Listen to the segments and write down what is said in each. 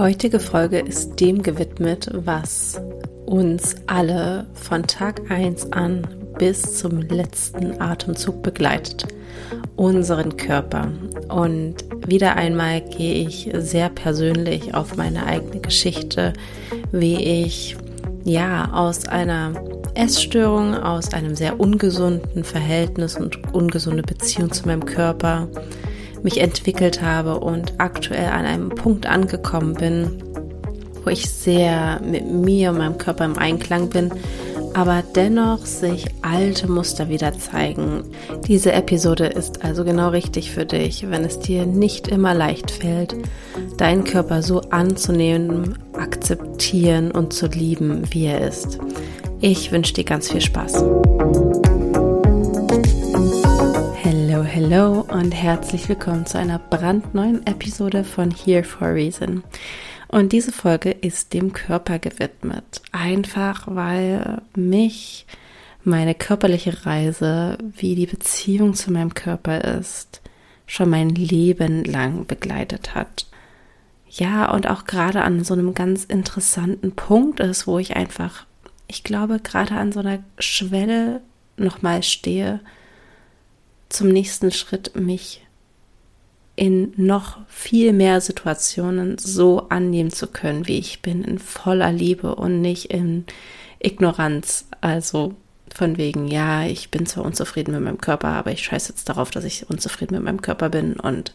heutige Folge ist dem gewidmet, was uns alle von Tag 1 an bis zum letzten Atemzug begleitet. Unseren Körper. Und wieder einmal gehe ich sehr persönlich auf meine eigene Geschichte, wie ich ja aus einer Essstörung, aus einem sehr ungesunden Verhältnis und ungesunde Beziehung zu meinem Körper mich entwickelt habe und aktuell an einem Punkt angekommen bin, wo ich sehr mit mir und meinem Körper im Einklang bin, aber dennoch sich alte Muster wieder zeigen. Diese Episode ist also genau richtig für dich, wenn es dir nicht immer leicht fällt, deinen Körper so anzunehmen, akzeptieren und zu lieben, wie er ist. Ich wünsche dir ganz viel Spaß. Hello und herzlich willkommen zu einer brandneuen Episode von Here for Reason. Und diese Folge ist dem Körper gewidmet. Einfach weil mich meine körperliche Reise, wie die Beziehung zu meinem Körper ist, schon mein Leben lang begleitet hat. Ja, und auch gerade an so einem ganz interessanten Punkt ist, wo ich einfach ich glaube, gerade an so einer Schwelle nochmal stehe, zum nächsten Schritt mich in noch viel mehr Situationen so annehmen zu können, wie ich bin, in voller Liebe und nicht in Ignoranz. Also von wegen, ja, ich bin zwar unzufrieden mit meinem Körper, aber ich scheiße jetzt darauf, dass ich unzufrieden mit meinem Körper bin und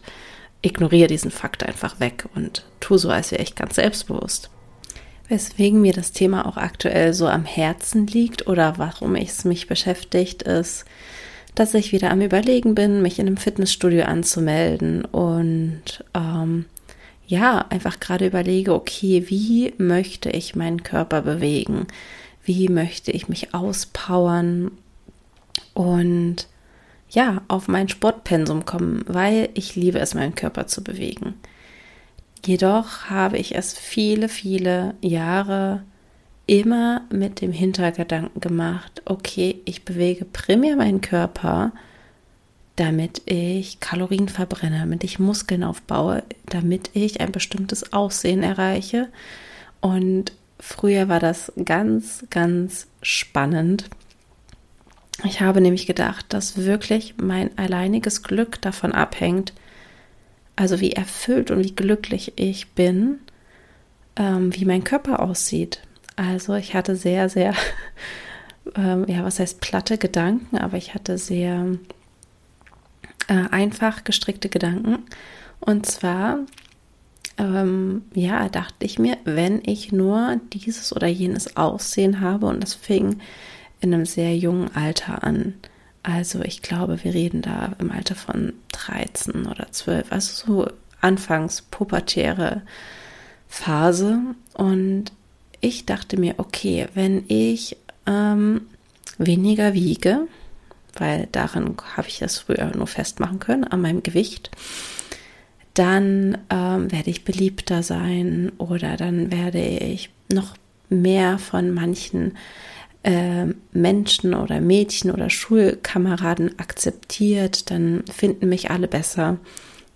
ignoriere diesen Fakt einfach weg und tu so, als wäre ich ganz selbstbewusst. Weswegen mir das Thema auch aktuell so am Herzen liegt oder warum es mich beschäftigt, ist, dass ich wieder am Überlegen bin, mich in einem Fitnessstudio anzumelden und ähm, ja, einfach gerade überlege, okay, wie möchte ich meinen Körper bewegen? Wie möchte ich mich auspowern und ja, auf mein Sportpensum kommen, weil ich liebe es, meinen Körper zu bewegen. Jedoch habe ich es viele, viele Jahre immer mit dem Hintergedanken gemacht, okay, ich bewege primär meinen Körper, damit ich Kalorien verbrenne, damit ich Muskeln aufbaue, damit ich ein bestimmtes Aussehen erreiche. Und früher war das ganz, ganz spannend. Ich habe nämlich gedacht, dass wirklich mein alleiniges Glück davon abhängt, also wie erfüllt und wie glücklich ich bin, ähm, wie mein Körper aussieht. Also ich hatte sehr, sehr, ähm, ja, was heißt platte Gedanken, aber ich hatte sehr äh, einfach gestrickte Gedanken. Und zwar, ähm, ja, dachte ich mir, wenn ich nur dieses oder jenes Aussehen habe, und das fing in einem sehr jungen Alter an, also ich glaube, wir reden da im Alter von 13 oder 12, also so anfangs pubertäre Phase. Und ich dachte mir, okay, wenn ich ähm, weniger wiege, weil daran habe ich das früher nur festmachen können, an meinem Gewicht, dann ähm, werde ich beliebter sein oder dann werde ich noch mehr von manchen äh, Menschen oder Mädchen oder Schulkameraden akzeptiert, dann finden mich alle besser,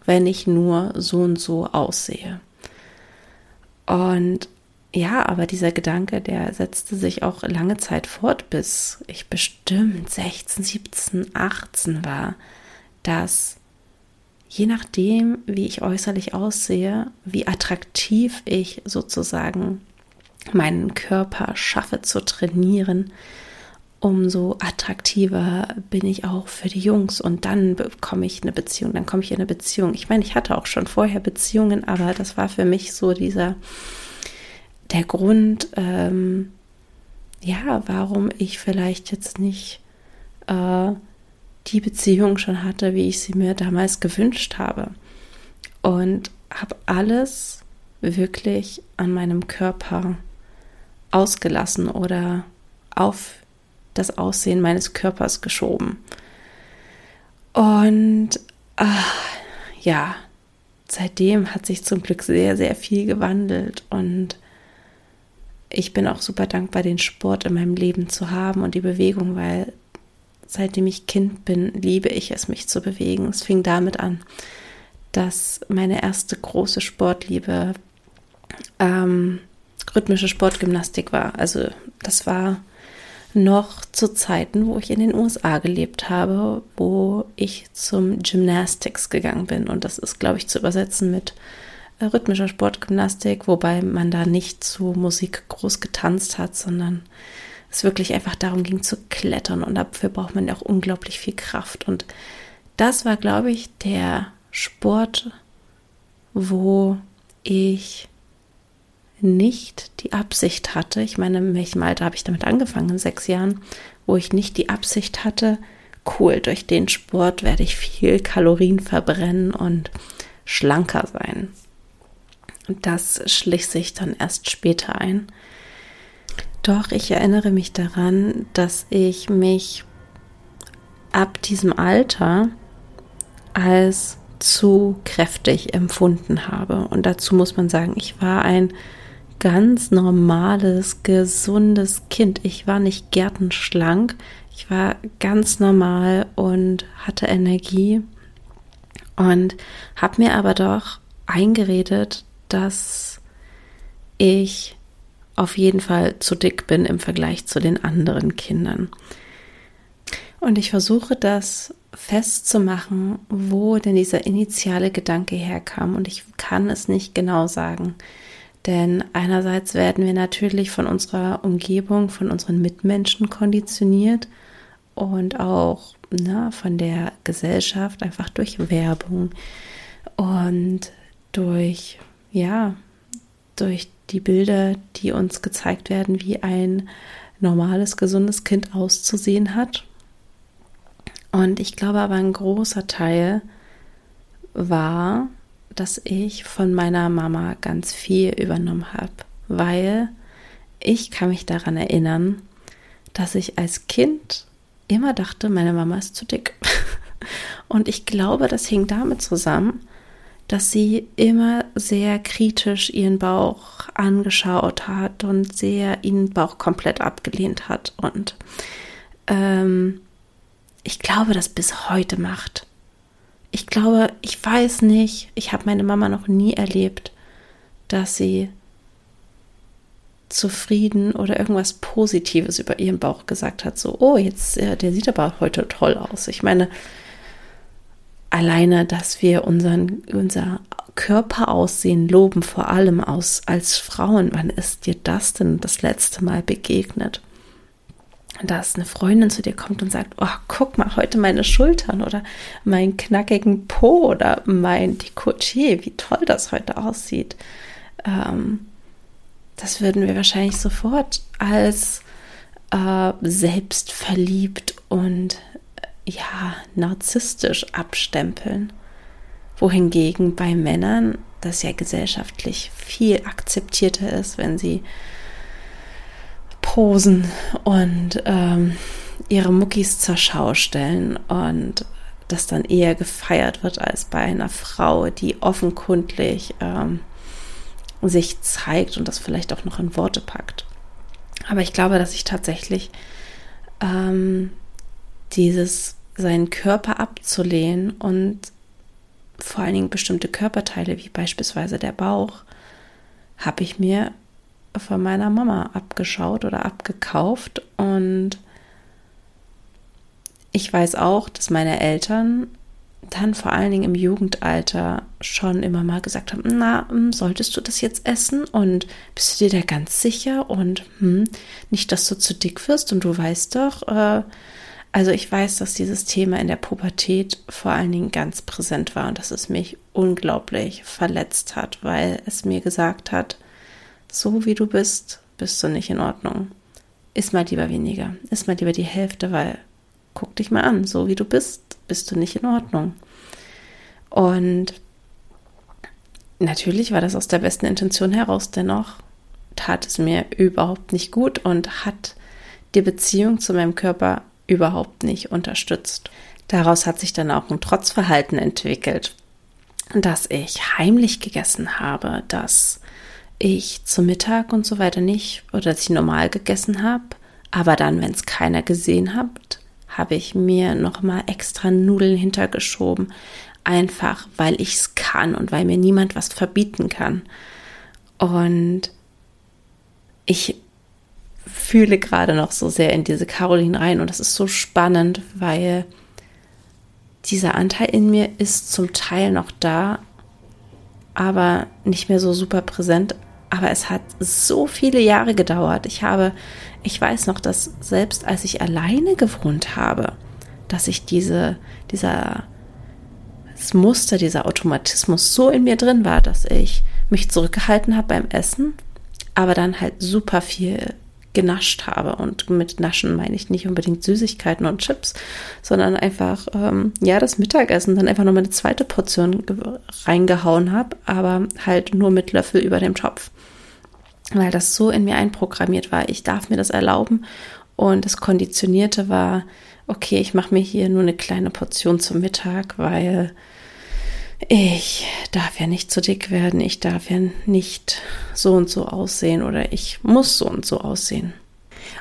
wenn ich nur so und so aussehe. Und ja, aber dieser Gedanke, der setzte sich auch lange Zeit fort, bis ich bestimmt 16, 17, 18 war, dass je nachdem, wie ich äußerlich aussehe, wie attraktiv ich sozusagen meinen Körper schaffe zu trainieren, umso attraktiver bin ich auch für die Jungs und dann bekomme ich eine Beziehung, dann komme ich in eine Beziehung. Ich meine, ich hatte auch schon vorher Beziehungen, aber das war für mich so dieser, der Grund, ähm, ja, warum ich vielleicht jetzt nicht äh, die Beziehung schon hatte, wie ich sie mir damals gewünscht habe. Und habe alles wirklich an meinem Körper ausgelassen oder auf das Aussehen meines Körpers geschoben. Und ach, ja, seitdem hat sich zum Glück sehr, sehr viel gewandelt und ich bin auch super dankbar, den Sport in meinem Leben zu haben und die Bewegung, weil seitdem ich Kind bin, liebe ich es, mich zu bewegen. Es fing damit an, dass meine erste große Sportliebe ähm, rhythmische Sportgymnastik war. Also das war noch zu Zeiten, wo ich in den USA gelebt habe, wo ich zum Gymnastics gegangen bin. Und das ist, glaube ich, zu übersetzen mit rhythmischer Sportgymnastik, wobei man da nicht zu Musik groß getanzt hat, sondern es wirklich einfach darum ging zu klettern. Und dafür braucht man auch unglaublich viel Kraft. Und das war, glaube ich, der Sport, wo ich nicht die Absicht hatte, ich meine, in welchem Alter habe ich damit angefangen, in sechs Jahren, wo ich nicht die Absicht hatte, cool, durch den Sport werde ich viel Kalorien verbrennen und schlanker sein. Das schlich sich dann erst später ein. Doch ich erinnere mich daran, dass ich mich ab diesem Alter als zu kräftig empfunden habe. Und dazu muss man sagen, ich war ein ganz normales, gesundes Kind. Ich war nicht gärtenschlank. Ich war ganz normal und hatte Energie und habe mir aber doch eingeredet, dass ich auf jeden Fall zu dick bin im Vergleich zu den anderen Kindern. Und ich versuche das festzumachen, wo denn dieser initiale Gedanke herkam. Und ich kann es nicht genau sagen. Denn einerseits werden wir natürlich von unserer Umgebung, von unseren Mitmenschen konditioniert und auch na, von der Gesellschaft einfach durch Werbung und durch, ja, durch die Bilder, die uns gezeigt werden, wie ein normales, gesundes Kind auszusehen hat. Und ich glaube aber ein großer Teil war, dass ich von meiner Mama ganz viel übernommen habe, weil ich kann mich daran erinnern, dass ich als Kind immer dachte, meine Mama ist zu dick. Und ich glaube, das hing damit zusammen, dass sie immer sehr kritisch ihren Bauch angeschaut hat und sehr ihren Bauch komplett abgelehnt hat. Und ähm, ich glaube, das bis heute macht. Ich glaube, ich weiß nicht, ich habe meine Mama noch nie erlebt, dass sie zufrieden oder irgendwas Positives über ihren Bauch gesagt hat. So, oh, jetzt, äh, der sieht aber heute toll aus. Ich meine, alleine, dass wir unseren, unser Körperaussehen loben, vor allem aus, als Frauen. Wann ist dir das denn das letzte Mal begegnet? Dass eine Freundin zu dir kommt und sagt, oh, guck mal, heute meine Schultern oder meinen knackigen Po oder mein Dekolleté, wie toll das heute aussieht. Ähm, das würden wir wahrscheinlich sofort als äh, selbstverliebt und ja, narzisstisch abstempeln. Wohingegen bei Männern das ja gesellschaftlich viel akzeptierter ist, wenn sie posen und ähm, ihre Muckis zur Schau stellen und das dann eher gefeiert wird als bei einer Frau, die offenkundlich ähm, sich zeigt und das vielleicht auch noch in Worte packt. Aber ich glaube, dass ich tatsächlich ähm, dieses seinen Körper abzulehnen und vor allen Dingen bestimmte Körperteile, wie beispielsweise der Bauch, habe ich mir von meiner Mama abgeschaut oder abgekauft. Und ich weiß auch, dass meine Eltern dann vor allen Dingen im Jugendalter schon immer mal gesagt haben, na, hm, solltest du das jetzt essen? Und bist du dir da ganz sicher? Und hm, nicht, dass du zu dick wirst? Und du weißt doch, äh, also ich weiß, dass dieses Thema in der Pubertät vor allen Dingen ganz präsent war und dass es mich unglaublich verletzt hat, weil es mir gesagt hat, so wie du bist, bist du nicht in Ordnung. Iss mal lieber weniger, iss mal lieber die Hälfte, weil guck dich mal an, so wie du bist, bist du nicht in Ordnung. Und natürlich war das aus der besten Intention heraus, dennoch tat es mir überhaupt nicht gut und hat die Beziehung zu meinem Körper überhaupt nicht unterstützt. Daraus hat sich dann auch ein Trotzverhalten entwickelt, dass ich heimlich gegessen habe, dass ich zum Mittag und so weiter nicht oder dass ich normal gegessen habe, aber dann, wenn es keiner gesehen hat, habe ich mir noch mal extra Nudeln hintergeschoben, einfach weil ich es kann und weil mir niemand was verbieten kann. Und ich fühle gerade noch so sehr in diese Caroline rein und das ist so spannend, weil dieser Anteil in mir ist zum Teil noch da, aber nicht mehr so super präsent. Aber es hat so viele Jahre gedauert. Ich habe, ich weiß noch, dass selbst als ich alleine gewohnt habe, dass ich diese, dieser das Muster, dieser Automatismus so in mir drin war, dass ich mich zurückgehalten habe beim Essen, aber dann halt super viel genascht habe. Und mit Naschen meine ich nicht unbedingt Süßigkeiten und Chips, sondern einfach, ähm, ja, das Mittagessen, dann einfach nochmal eine zweite Portion reingehauen habe, aber halt nur mit Löffel über dem Topf. Weil das so in mir einprogrammiert war, ich darf mir das erlauben. Und das Konditionierte war, okay, ich mache mir hier nur eine kleine Portion zum Mittag, weil ich darf ja nicht zu dick werden, ich darf ja nicht so und so aussehen oder ich muss so und so aussehen.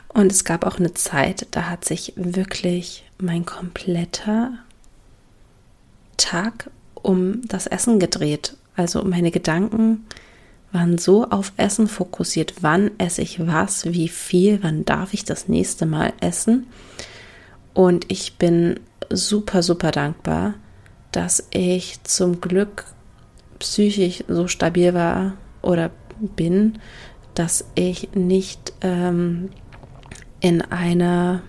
Und es gab auch eine Zeit, da hat sich wirklich mein kompletter Tag um das Essen gedreht. Also meine Gedanken waren so auf Essen fokussiert. Wann esse ich was? Wie viel? Wann darf ich das nächste Mal essen? Und ich bin super, super dankbar, dass ich zum Glück psychisch so stabil war oder bin, dass ich nicht ähm, in eine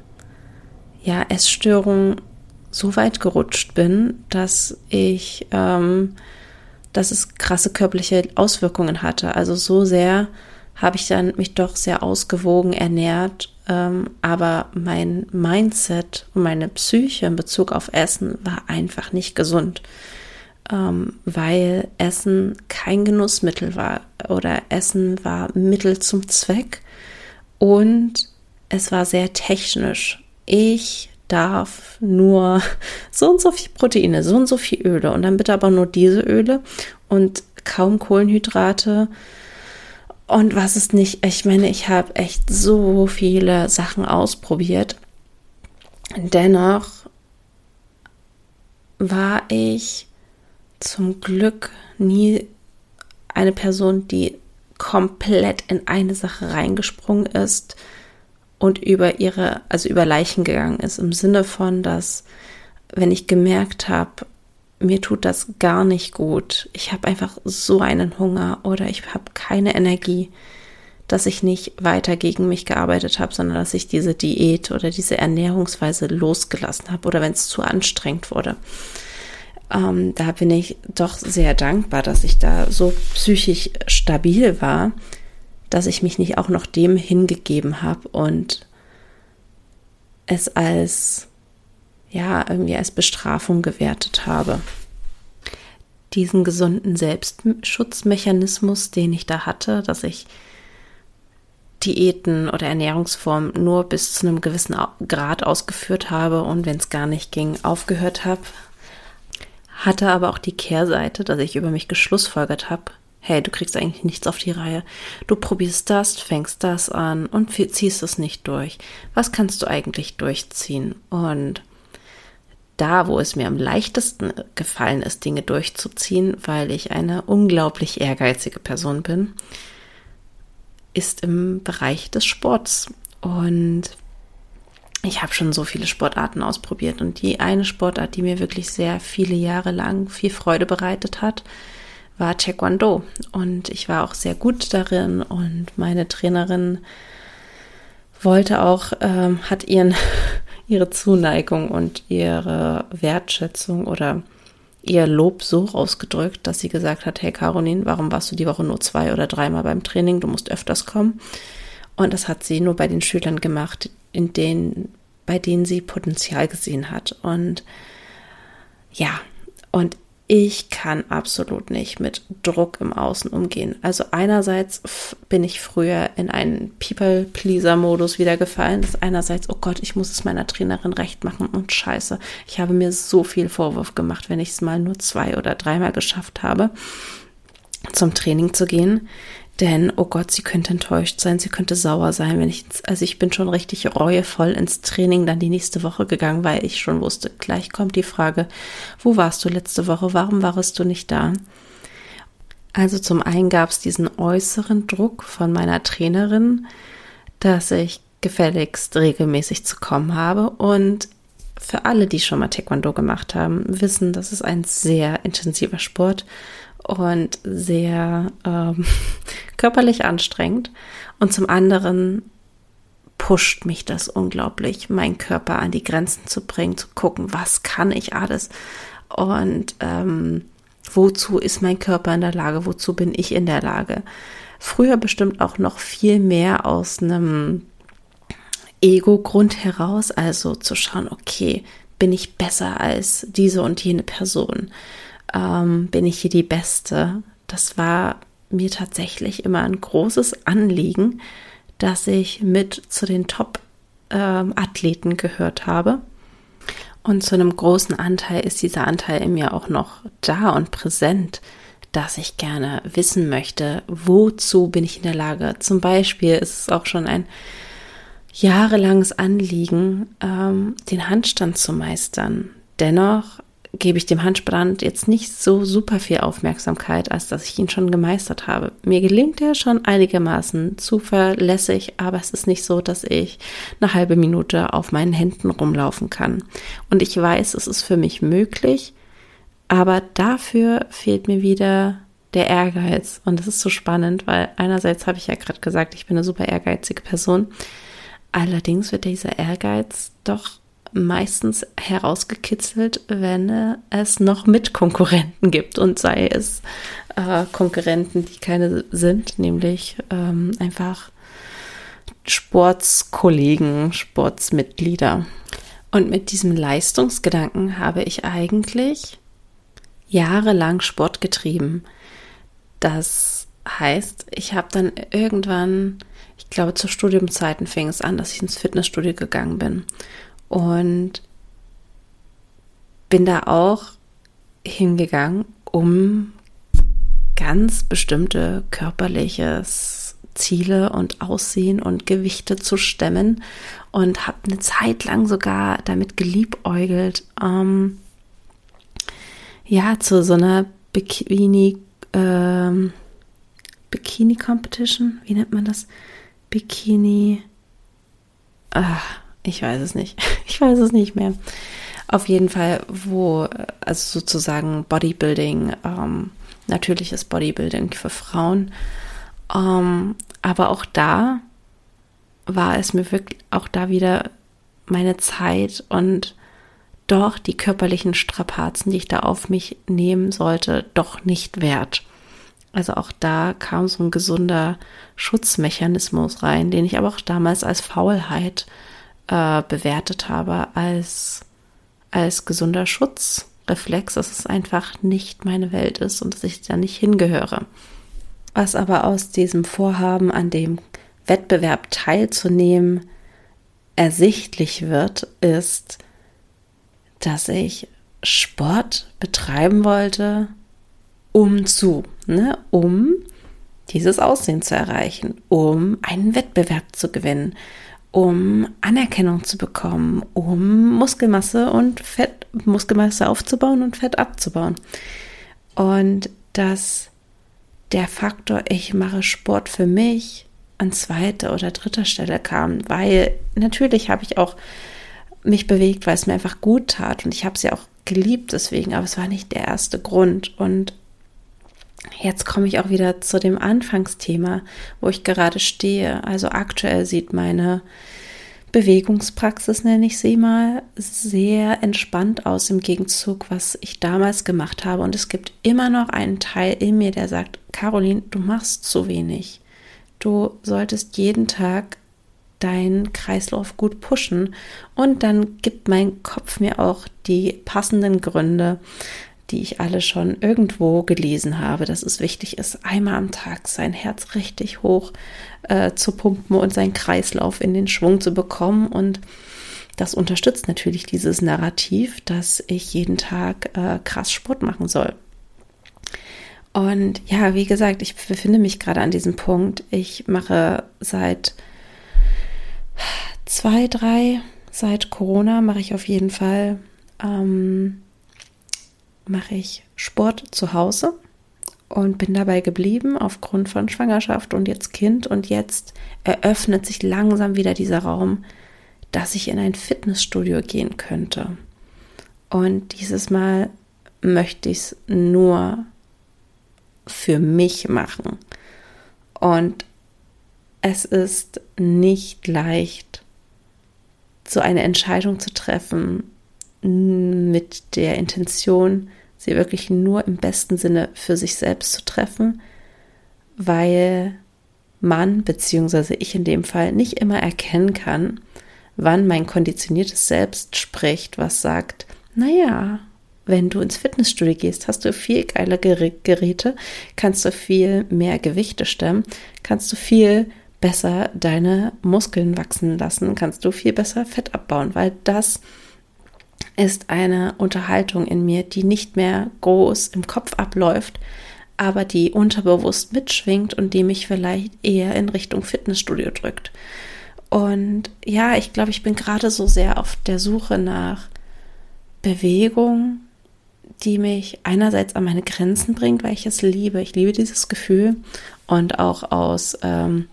ja, Essstörung so weit gerutscht bin, dass ich, ähm, dass es krasse körperliche Auswirkungen hatte. Also so sehr habe ich dann mich doch sehr ausgewogen ernährt ähm, aber mein Mindset und meine Psyche in Bezug auf Essen war einfach nicht gesund, ähm, weil Essen kein Genussmittel war oder Essen war Mittel zum Zweck und es war sehr technisch. Ich darf nur so und so viel Proteine, so und so viel Öle und dann bitte aber nur diese Öle und kaum Kohlenhydrate und was ist nicht, ich meine, ich habe echt so viele Sachen ausprobiert. Dennoch war ich zum Glück nie eine Person, die komplett in eine Sache reingesprungen ist und über ihre, also über Leichen gegangen ist, im Sinne von, dass wenn ich gemerkt habe, mir tut das gar nicht gut. Ich habe einfach so einen Hunger oder ich habe keine Energie, dass ich nicht weiter gegen mich gearbeitet habe, sondern dass ich diese Diät oder diese Ernährungsweise losgelassen habe oder wenn es zu anstrengend wurde. Ähm, da bin ich doch sehr dankbar, dass ich da so psychisch stabil war, dass ich mich nicht auch noch dem hingegeben habe und es als ja, irgendwie als Bestrafung gewertet habe. Diesen gesunden Selbstschutzmechanismus, den ich da hatte, dass ich Diäten oder Ernährungsformen nur bis zu einem gewissen Grad ausgeführt habe und wenn es gar nicht ging, aufgehört habe, hatte aber auch die Kehrseite, dass ich über mich geschlussfolgert habe, hey, du kriegst eigentlich nichts auf die Reihe. Du probierst das, fängst das an und ziehst es nicht durch. Was kannst du eigentlich durchziehen? Und da, wo es mir am leichtesten gefallen ist, Dinge durchzuziehen, weil ich eine unglaublich ehrgeizige Person bin, ist im Bereich des Sports. Und ich habe schon so viele Sportarten ausprobiert und die eine Sportart, die mir wirklich sehr viele Jahre lang viel Freude bereitet hat, war Taekwondo. Und ich war auch sehr gut darin und meine Trainerin wollte auch, ähm, hat ihren ihre Zuneigung und ihre Wertschätzung oder ihr Lob so ausgedrückt, dass sie gesagt hat, hey Caroline, warum warst du die Woche nur zwei oder dreimal beim Training? Du musst öfters kommen. Und das hat sie nur bei den Schülern gemacht, in denen, bei denen sie Potenzial gesehen hat. Und ja, und ich kann absolut nicht mit Druck im Außen umgehen. Also einerseits bin ich früher in einen People-Pleaser-Modus wieder gefallen. Das einerseits, oh Gott, ich muss es meiner Trainerin recht machen und scheiße. Ich habe mir so viel Vorwurf gemacht, wenn ich es mal nur zwei oder dreimal geschafft habe, zum Training zu gehen. Denn, oh Gott, sie könnte enttäuscht sein, sie könnte sauer sein, wenn ich, also ich bin schon richtig reuevoll ins Training dann die nächste Woche gegangen, weil ich schon wusste, gleich kommt die Frage, wo warst du letzte Woche, warum warst du nicht da? Also zum einen gab es diesen äußeren Druck von meiner Trainerin, dass ich gefälligst regelmäßig zu kommen habe. Und für alle, die schon mal Taekwondo gemacht haben, wissen, das ist ein sehr intensiver Sport und sehr ähm, körperlich anstrengend. Und zum anderen pusht mich das unglaublich, meinen Körper an die Grenzen zu bringen, zu gucken, was kann ich alles und ähm, wozu ist mein Körper in der Lage, wozu bin ich in der Lage. Früher bestimmt auch noch viel mehr aus einem Ego-Grund heraus, also zu schauen, okay, bin ich besser als diese und jene Person? Ähm, bin ich hier die Beste? Das war mir tatsächlich immer ein großes Anliegen, dass ich mit zu den Top-Athleten ähm, gehört habe. Und zu einem großen Anteil ist dieser Anteil in mir auch noch da und präsent, dass ich gerne wissen möchte, wozu bin ich in der Lage. Zum Beispiel ist es auch schon ein jahrelanges Anliegen, ähm, den Handstand zu meistern. Dennoch gebe ich dem Handstand jetzt nicht so super viel Aufmerksamkeit, als dass ich ihn schon gemeistert habe. Mir gelingt er schon einigermaßen zuverlässig, aber es ist nicht so, dass ich eine halbe Minute auf meinen Händen rumlaufen kann. Und ich weiß, es ist für mich möglich, aber dafür fehlt mir wieder der Ehrgeiz. Und das ist so spannend, weil einerseits habe ich ja gerade gesagt, ich bin eine super ehrgeizige Person. Allerdings wird dieser Ehrgeiz doch meistens herausgekitzelt, wenn es noch Mitkonkurrenten gibt und sei es äh, Konkurrenten, die keine sind, nämlich ähm, einfach Sportskollegen, Sportsmitglieder. Und mit diesem Leistungsgedanken habe ich eigentlich jahrelang Sport getrieben. Das heißt, ich habe dann irgendwann ich glaube, zu Studiumzeiten fing es an, dass ich ins Fitnessstudio gegangen bin. Und bin da auch hingegangen, um ganz bestimmte körperliche Ziele und Aussehen und Gewichte zu stemmen und habe eine Zeit lang sogar damit geliebäugelt, ähm, ja, zu so einer Bikini, ähm, Bikini Competition, wie nennt man das? Bikini. Ah, ich weiß es nicht. Ich weiß es nicht mehr. Auf jeden Fall, wo, also sozusagen Bodybuilding, ähm, natürliches Bodybuilding für Frauen. Ähm, aber auch da war es mir wirklich, auch da wieder meine Zeit und doch die körperlichen Strapazen, die ich da auf mich nehmen sollte, doch nicht wert. Also auch da kam so ein gesunder Schutzmechanismus rein, den ich aber auch damals als Faulheit äh, bewertet habe, als, als gesunder Schutzreflex, dass es einfach nicht meine Welt ist und dass ich da nicht hingehöre. Was aber aus diesem Vorhaben, an dem Wettbewerb teilzunehmen, ersichtlich wird, ist, dass ich Sport betreiben wollte, um zu, ne, um dieses Aussehen zu erreichen, um einen Wettbewerb zu gewinnen, um Anerkennung zu bekommen, um Muskelmasse und Fett, Muskelmasse aufzubauen und Fett abzubauen. Und dass der Faktor, ich mache Sport für mich, an zweiter oder dritter Stelle kam, weil natürlich habe ich auch mich bewegt, weil es mir einfach gut tat und ich habe es ja auch geliebt deswegen, aber es war nicht der erste Grund und Jetzt komme ich auch wieder zu dem Anfangsthema, wo ich gerade stehe. Also aktuell sieht meine Bewegungspraxis, nenne ich sie mal, sehr entspannt aus im Gegenzug, was ich damals gemacht habe. Und es gibt immer noch einen Teil in mir, der sagt, Caroline, du machst zu wenig. Du solltest jeden Tag deinen Kreislauf gut pushen. Und dann gibt mein Kopf mir auch die passenden Gründe, die ich alle schon irgendwo gelesen habe, dass es wichtig ist, einmal am Tag sein Herz richtig hoch äh, zu pumpen und seinen Kreislauf in den Schwung zu bekommen. Und das unterstützt natürlich dieses Narrativ, dass ich jeden Tag äh, krass Sport machen soll. Und ja, wie gesagt, ich befinde mich gerade an diesem Punkt. Ich mache seit zwei, drei, seit Corona mache ich auf jeden Fall ähm, mache ich Sport zu Hause und bin dabei geblieben aufgrund von Schwangerschaft und jetzt Kind und jetzt eröffnet sich langsam wieder dieser Raum, dass ich in ein Fitnessstudio gehen könnte. Und dieses Mal möchte ich es nur für mich machen. Und es ist nicht leicht, so eine Entscheidung zu treffen mit der Intention, sie wirklich nur im besten Sinne für sich selbst zu treffen, weil man, beziehungsweise ich in dem Fall, nicht immer erkennen kann, wann mein konditioniertes Selbst spricht, was sagt, naja, wenn du ins Fitnessstudio gehst, hast du viel geile Geräte, kannst du viel mehr Gewichte stemmen, kannst du viel besser deine Muskeln wachsen lassen, kannst du viel besser Fett abbauen, weil das ist eine Unterhaltung in mir, die nicht mehr groß im Kopf abläuft, aber die unterbewusst mitschwingt und die mich vielleicht eher in Richtung Fitnessstudio drückt. Und ja, ich glaube, ich bin gerade so sehr auf der Suche nach Bewegung, die mich einerseits an meine Grenzen bringt, weil ich es liebe. Ich liebe dieses Gefühl und auch aus ähm,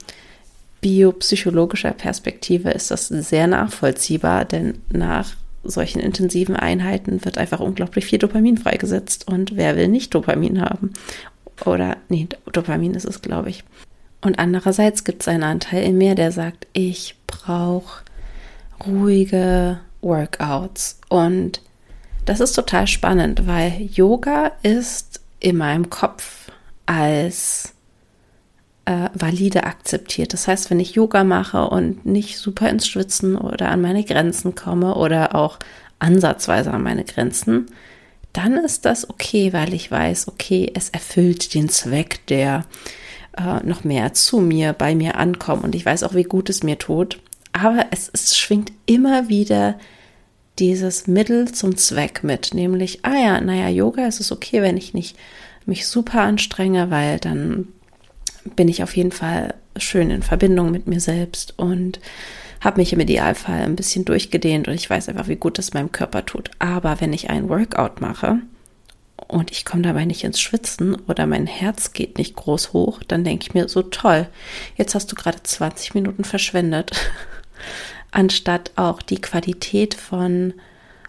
biopsychologischer Perspektive ist das sehr nachvollziehbar, denn nach solchen intensiven Einheiten wird einfach unglaublich viel Dopamin freigesetzt und wer will nicht Dopamin haben? Oder, nee, Dopamin ist es, glaube ich. Und andererseits gibt es einen Anteil in mir, der sagt, ich brauche ruhige Workouts und das ist total spannend, weil Yoga ist in meinem Kopf als äh, valide akzeptiert. Das heißt, wenn ich Yoga mache und nicht super ins Schwitzen oder an meine Grenzen komme oder auch ansatzweise an meine Grenzen, dann ist das okay, weil ich weiß, okay, es erfüllt den Zweck, der äh, noch mehr zu mir, bei mir ankommt und ich weiß auch, wie gut es mir tut. Aber es, es schwingt immer wieder dieses Mittel zum Zweck mit, nämlich, ah ja, naja, Yoga ist es okay, wenn ich nicht mich super anstrenge, weil dann bin ich auf jeden Fall schön in Verbindung mit mir selbst und habe mich im Idealfall ein bisschen durchgedehnt und ich weiß einfach, wie gut das meinem Körper tut. Aber wenn ich ein Workout mache und ich komme dabei nicht ins Schwitzen oder mein Herz geht nicht groß hoch, dann denke ich mir so toll, jetzt hast du gerade 20 Minuten verschwendet anstatt auch die Qualität von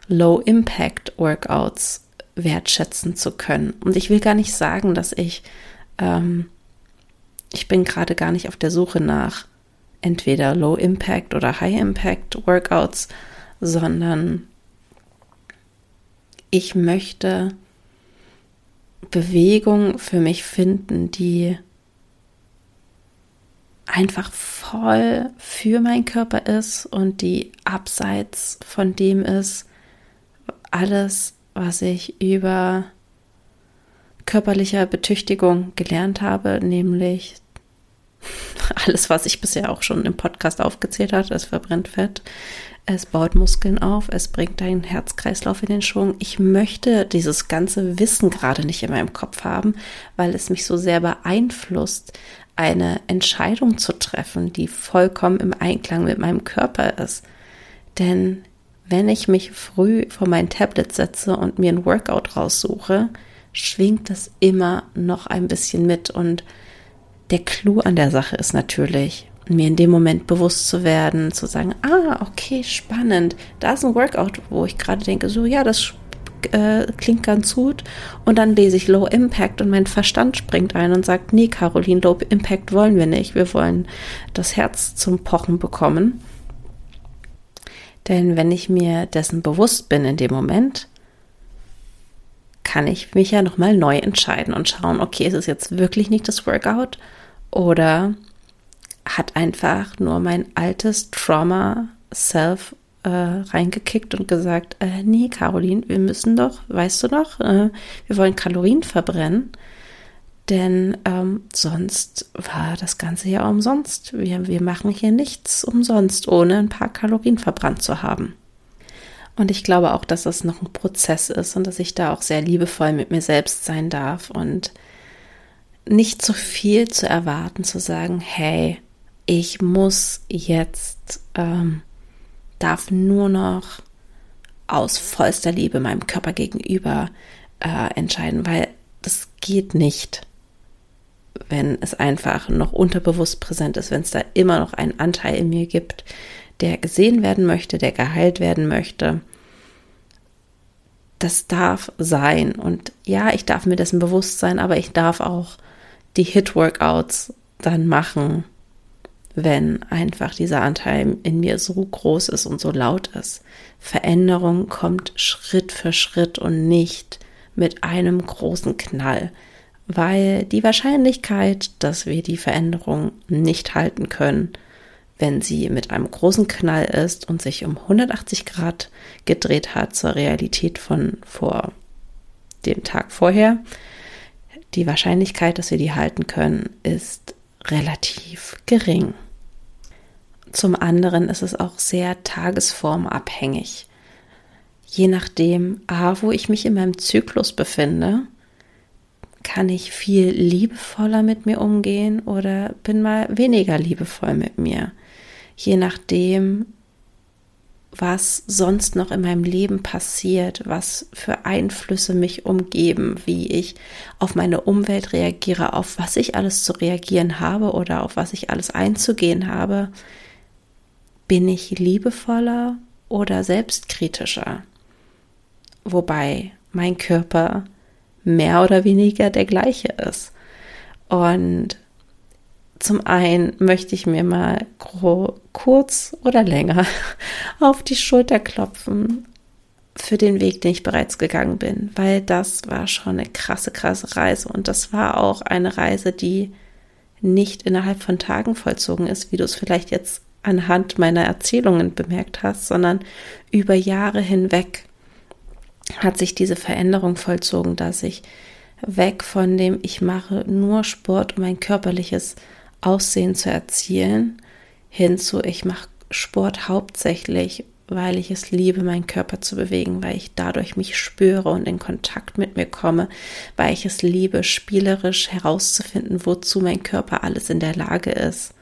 Low-Impact-Workouts wertschätzen zu können. Und ich will gar nicht sagen, dass ich, ähm, ich bin gerade gar nicht auf der Suche nach entweder Low-Impact oder High-Impact-Workouts, sondern ich möchte Bewegung für mich finden, die einfach voll für meinen Körper ist und die abseits von dem ist, alles, was ich über körperlicher Betüchtigung gelernt habe, nämlich alles, was ich bisher auch schon im Podcast aufgezählt habe, es verbrennt Fett, es baut Muskeln auf, es bringt deinen Herzkreislauf in den Schwung. Ich möchte dieses ganze Wissen gerade nicht in meinem Kopf haben, weil es mich so sehr beeinflusst, eine Entscheidung zu treffen, die vollkommen im Einklang mit meinem Körper ist. Denn wenn ich mich früh vor mein Tablet setze und mir ein Workout raussuche, schwingt das immer noch ein bisschen mit. Und der Clou an der Sache ist natürlich, mir in dem Moment bewusst zu werden, zu sagen, ah, okay, spannend, da ist ein Workout, wo ich gerade denke, so, ja, das äh, klingt ganz gut. Und dann lese ich Low Impact und mein Verstand springt ein und sagt, nee, Caroline, Low Impact wollen wir nicht. Wir wollen das Herz zum Pochen bekommen. Denn wenn ich mir dessen bewusst bin in dem Moment, kann ich mich ja nochmal neu entscheiden und schauen, okay, ist es jetzt wirklich nicht das Workout oder hat einfach nur mein altes Trauma Self äh, reingekickt und gesagt, äh, nee, Caroline, wir müssen doch, weißt du doch, äh, wir wollen Kalorien verbrennen, denn ähm, sonst war das Ganze ja umsonst. Wir, wir machen hier nichts umsonst, ohne ein paar Kalorien verbrannt zu haben. Und ich glaube auch, dass das noch ein Prozess ist und dass ich da auch sehr liebevoll mit mir selbst sein darf und nicht zu viel zu erwarten, zu sagen, hey, ich muss jetzt ähm, darf nur noch aus vollster Liebe meinem Körper gegenüber äh, entscheiden, weil das geht nicht. wenn es einfach noch unterbewusst präsent ist, wenn es da immer noch einen Anteil in mir gibt, der gesehen werden möchte, der geheilt werden möchte. Das darf sein. Und ja, ich darf mir dessen bewusst sein, aber ich darf auch die Hit-Workouts dann machen, wenn einfach dieser Anteil in mir so groß ist und so laut ist. Veränderung kommt Schritt für Schritt und nicht mit einem großen Knall, weil die Wahrscheinlichkeit, dass wir die Veränderung nicht halten können, wenn sie mit einem großen Knall ist und sich um 180 Grad gedreht hat zur Realität von vor dem Tag vorher, die Wahrscheinlichkeit, dass wir die halten können, ist relativ gering. Zum anderen ist es auch sehr tagesformabhängig. Je nachdem, A, wo ich mich in meinem Zyklus befinde, kann ich viel liebevoller mit mir umgehen oder bin mal weniger liebevoll mit mir. Je nachdem, was sonst noch in meinem Leben passiert, was für Einflüsse mich umgeben, wie ich auf meine Umwelt reagiere, auf was ich alles zu reagieren habe oder auf was ich alles einzugehen habe, bin ich liebevoller oder selbstkritischer. Wobei mein Körper mehr oder weniger der gleiche ist. Und zum einen möchte ich mir mal kurz oder länger auf die Schulter klopfen für den Weg, den ich bereits gegangen bin, weil das war schon eine krasse, krasse Reise. Und das war auch eine Reise, die nicht innerhalb von Tagen vollzogen ist, wie du es vielleicht jetzt anhand meiner Erzählungen bemerkt hast, sondern über Jahre hinweg hat sich diese Veränderung vollzogen, dass ich weg von dem, ich mache nur Sport, um mein körperliches Aussehen zu erzielen, hin zu, ich mache Sport hauptsächlich, weil ich es liebe, meinen Körper zu bewegen, weil ich dadurch mich spüre und in Kontakt mit mir komme, weil ich es liebe, spielerisch herauszufinden, wozu mein Körper alles in der Lage ist.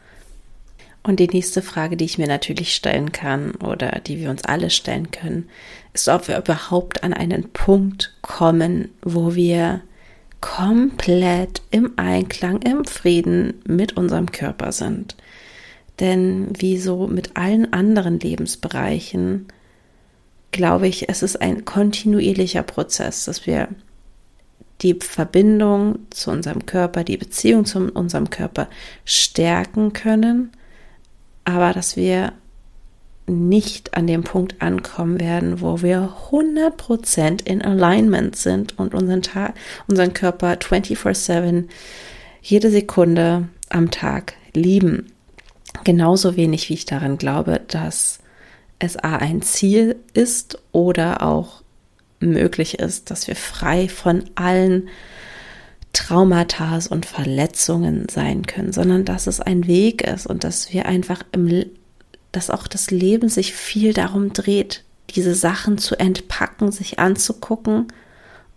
Und die nächste Frage, die ich mir natürlich stellen kann oder die wir uns alle stellen können, ist, ob wir überhaupt an einen Punkt kommen, wo wir komplett im Einklang, im Frieden mit unserem Körper sind. Denn wie so mit allen anderen Lebensbereichen, glaube ich, es ist ein kontinuierlicher Prozess, dass wir die Verbindung zu unserem Körper, die Beziehung zu unserem Körper stärken können, aber dass wir nicht an dem Punkt ankommen werden, wo wir 100% in Alignment sind und unseren, Tag, unseren Körper 24/7 jede Sekunde am Tag lieben. Genauso wenig wie ich daran glaube, dass es A ein Ziel ist oder auch möglich ist, dass wir frei von allen Traumata und Verletzungen sein können, sondern dass es ein Weg ist und dass wir einfach im dass auch das Leben sich viel darum dreht, diese Sachen zu entpacken, sich anzugucken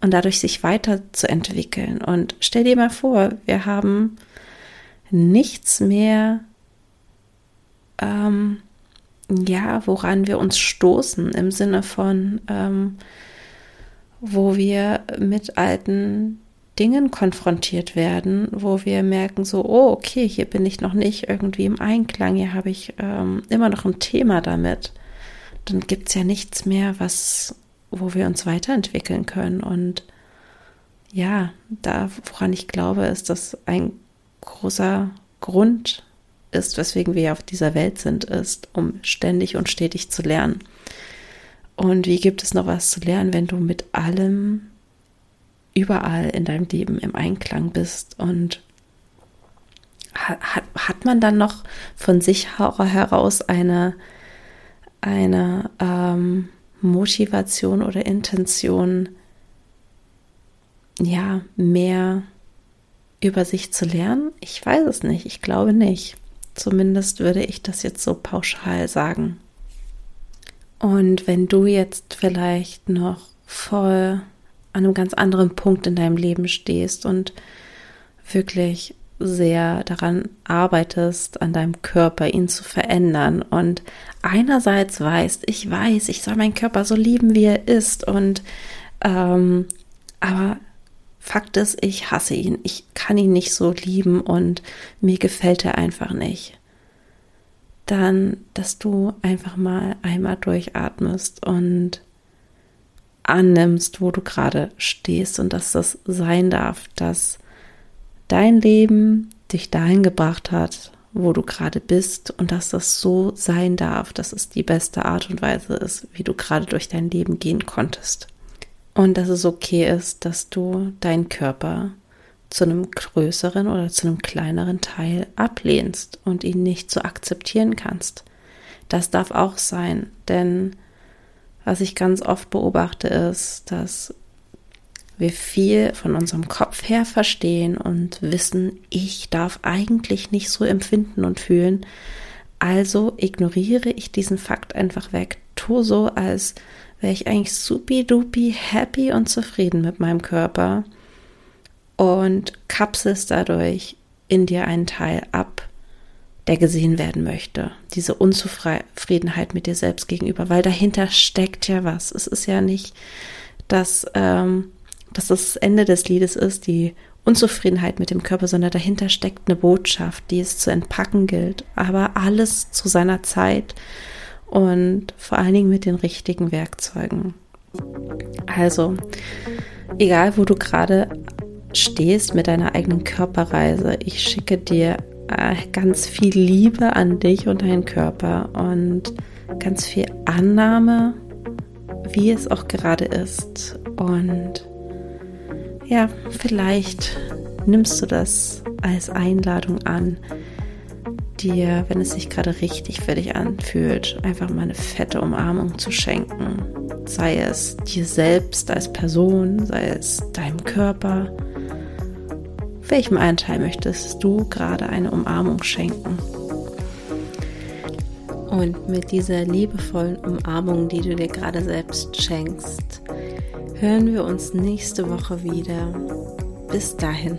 und dadurch sich weiterzuentwickeln. Und stell dir mal vor, wir haben nichts mehr, ähm, ja, woran wir uns stoßen im Sinne von, ähm, wo wir mit alten Dingen konfrontiert werden, wo wir merken, so, oh, okay, hier bin ich noch nicht irgendwie im Einklang, hier habe ich ähm, immer noch ein Thema damit, dann gibt es ja nichts mehr, was, wo wir uns weiterentwickeln können. Und ja, da, woran ich glaube, ist, dass ein großer Grund ist, weswegen wir auf dieser Welt sind, ist, um ständig und stetig zu lernen. Und wie gibt es noch was zu lernen, wenn du mit allem überall in deinem Leben im Einklang bist und hat, hat man dann noch von sich heraus eine, eine ähm, Motivation oder Intention, ja, mehr über sich zu lernen? Ich weiß es nicht. Ich glaube nicht. Zumindest würde ich das jetzt so pauschal sagen. Und wenn du jetzt vielleicht noch voll an einem ganz anderen Punkt in deinem Leben stehst und wirklich sehr daran arbeitest, an deinem Körper ihn zu verändern und einerseits weißt, ich weiß, ich soll meinen Körper so lieben, wie er ist und ähm, aber Fakt ist, ich hasse ihn. Ich kann ihn nicht so lieben und mir gefällt er einfach nicht. Dann, dass du einfach mal einmal durchatmest und annimmst, wo du gerade stehst und dass das sein darf, dass dein Leben dich dahin gebracht hat, wo du gerade bist und dass das so sein darf, dass es die beste Art und Weise ist, wie du gerade durch dein Leben gehen konntest. Und dass es okay ist, dass du deinen Körper zu einem größeren oder zu einem kleineren Teil ablehnst und ihn nicht so akzeptieren kannst. Das darf auch sein, denn was ich ganz oft beobachte ist, dass wir viel von unserem Kopf her verstehen und wissen, ich darf eigentlich nicht so empfinden und fühlen. Also ignoriere ich diesen Fakt einfach weg, tu so, als wäre ich eigentlich supi-dupi happy und zufrieden mit meinem Körper und kapselst dadurch in dir einen Teil ab, der gesehen werden möchte. Diese Unzufriedenheit mit dir selbst gegenüber, weil dahinter steckt ja was. Es ist ja nicht, dass ähm, dass das Ende des Liedes ist, die Unzufriedenheit mit dem Körper, sondern dahinter steckt eine Botschaft, die es zu entpacken gilt. Aber alles zu seiner Zeit und vor allen Dingen mit den richtigen Werkzeugen. Also, egal wo du gerade stehst mit deiner eigenen Körperreise, ich schicke dir äh, ganz viel Liebe an dich und deinen Körper und ganz viel Annahme, wie es auch gerade ist. Und ja, vielleicht nimmst du das als Einladung an, dir, wenn es sich gerade richtig für dich anfühlt, einfach mal eine fette Umarmung zu schenken. Sei es dir selbst als Person, sei es deinem Körper. Welchem Anteil möchtest du gerade eine Umarmung schenken? Und mit dieser liebevollen Umarmung, die du dir gerade selbst schenkst, hören wir uns nächste Woche wieder. Bis dahin.